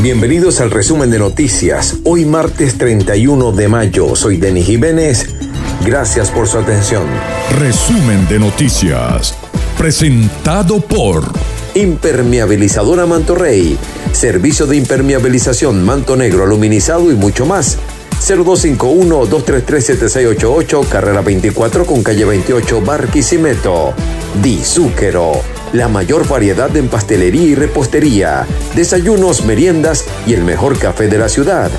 Bienvenidos al resumen de noticias. Hoy martes 31 de mayo. Soy Denis Jiménez. Gracias por su atención. Resumen de noticias. Presentado por Impermeabilizadora Manto Rey. Servicio de impermeabilización, manto negro, aluminizado y mucho más. 0251-233-7688, carrera 24 con calle 28, Barquisimeto. Di Zúquero la mayor variedad en pastelería y repostería, desayunos, meriendas y el mejor café de la ciudad.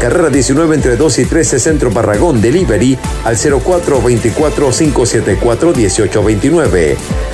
Carrera 19 entre 2 y 13 Centro Barragón Delivery al 0424-574-1829.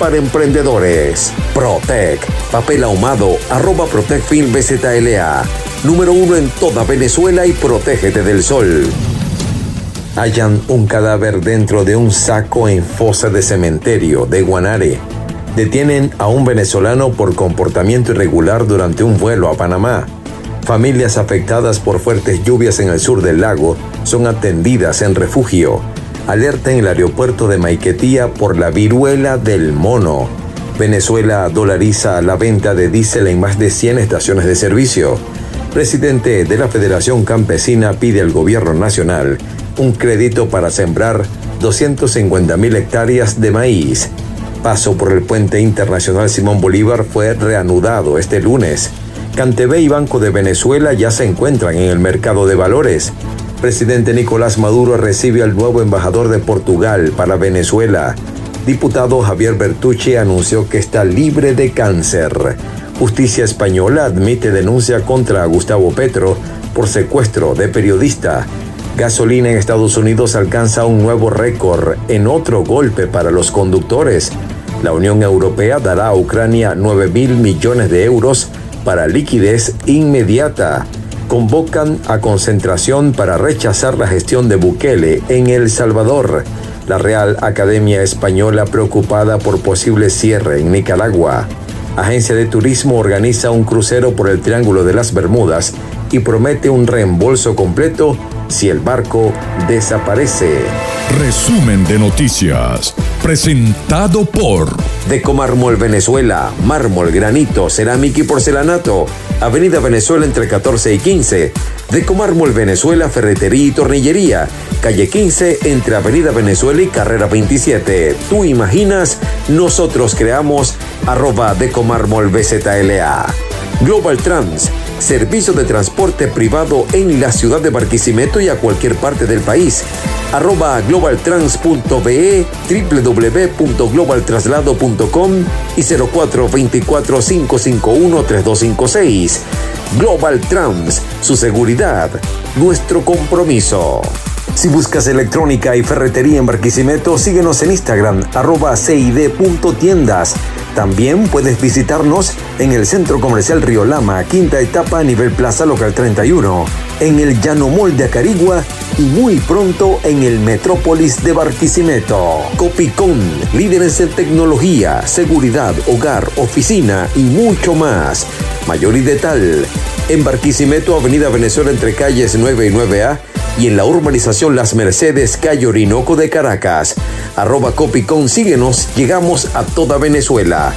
para emprendedores. Protec. Papel ahumado. Arroba Protec Film BZLA. Número uno en toda Venezuela y protégete del sol. Hallan un cadáver dentro de un saco en fosa de cementerio de Guanare. Detienen a un venezolano por comportamiento irregular durante un vuelo a Panamá. Familias afectadas por fuertes lluvias en el sur del lago son atendidas en refugio. Alerta en el aeropuerto de Maiquetía por la viruela del mono. Venezuela dolariza la venta de diésel en más de 100 estaciones de servicio. Presidente de la Federación Campesina pide al gobierno nacional un crédito para sembrar 250.000 hectáreas de maíz. Paso por el puente internacional Simón Bolívar fue reanudado este lunes. Cantebé y Banco de Venezuela ya se encuentran en el mercado de valores. Presidente Nicolás Maduro recibe al nuevo embajador de Portugal para Venezuela. Diputado Javier Bertucci anunció que está libre de cáncer. Justicia española admite denuncia contra Gustavo Petro por secuestro de periodista. Gasolina en Estados Unidos alcanza un nuevo récord en otro golpe para los conductores. La Unión Europea dará a Ucrania 9 mil millones de euros para liquidez inmediata. Convocan a concentración para rechazar la gestión de Bukele en El Salvador. La Real Academia Española preocupada por posible cierre en Nicaragua. Agencia de Turismo organiza un crucero por el Triángulo de las Bermudas y promete un reembolso completo si el barco desaparece. Resumen de noticias. Presentado por Decomármol Venezuela, mármol, granito, cerámica y porcelanato. Avenida Venezuela entre 14 y 15. Decomármol Venezuela, ferretería y tornillería. Calle 15 entre Avenida Venezuela y Carrera 27. Tú imaginas, nosotros creamos arroba Decomármol BZLA. Global Trans servicio de transporte privado en la ciudad de Barquisimeto y a cualquier parte del país. Arroba globaltrans.be, www.globaltraslado.com y 0424-551-3256. Global Trans, su seguridad, nuestro compromiso. Si buscas electrónica y ferretería en Barquisimeto, síguenos en Instagram, arroba cid.tiendas. También puedes visitarnos en el Centro Comercial Río Lama, quinta etapa a nivel Plaza Local 31, en el Llano Mall de Acarigua y muy pronto en el Metrópolis de Barquisimeto. Copicón, líderes en tecnología, seguridad, hogar, oficina y mucho más. Mayor y detal, en Barquisimeto, Avenida Venezuela entre calles 9 y 9A y en la urbanización Las Mercedes, calle Orinoco de Caracas. Arroba Copicón, síguenos, llegamos a toda Venezuela.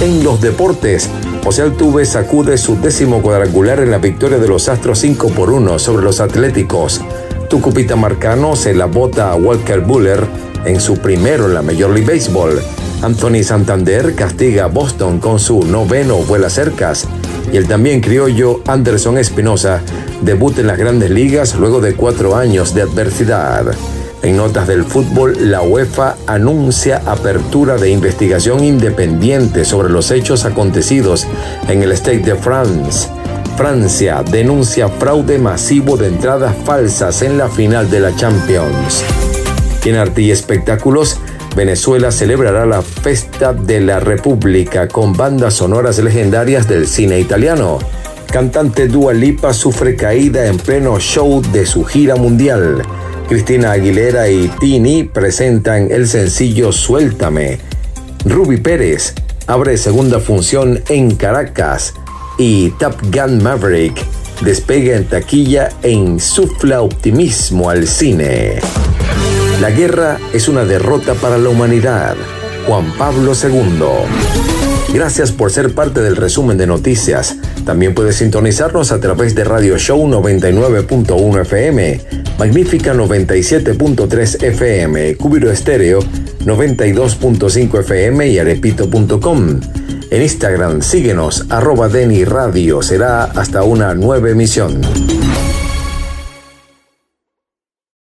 En los deportes, José Altuve sacude su décimo cuadrangular en la victoria de los Astros 5 por 1 sobre los Atléticos. Tucupita Marcano se la bota a Walker Buller en su primero en la Major League Baseball. Anthony Santander castiga a Boston con su noveno vuela cercas y el también criollo Anderson Espinosa debuta en las grandes ligas luego de cuatro años de adversidad. En notas del fútbol, la UEFA anuncia apertura de investigación independiente sobre los hechos acontecidos en el Stade de France. Francia denuncia fraude masivo de entradas falsas en la final de la Champions. En arte y espectáculos, Venezuela celebrará la Festa de la República con bandas sonoras legendarias del cine italiano. Cantante Dua Lipa sufre caída en pleno show de su gira mundial. Cristina Aguilera y Tini presentan el sencillo Suéltame. Ruby Pérez abre segunda función en Caracas y Top Gun Maverick despega en taquilla e insufla optimismo al cine. La guerra es una derrota para la humanidad. Juan Pablo II. Gracias por ser parte del resumen de noticias. También puedes sintonizarnos a través de Radio Show 99.1 FM, Magnífica 97.3 FM, Cubiro Estéreo 92.5 FM y arepito.com. En Instagram síguenos arroba Deni Radio. Será hasta una nueva emisión.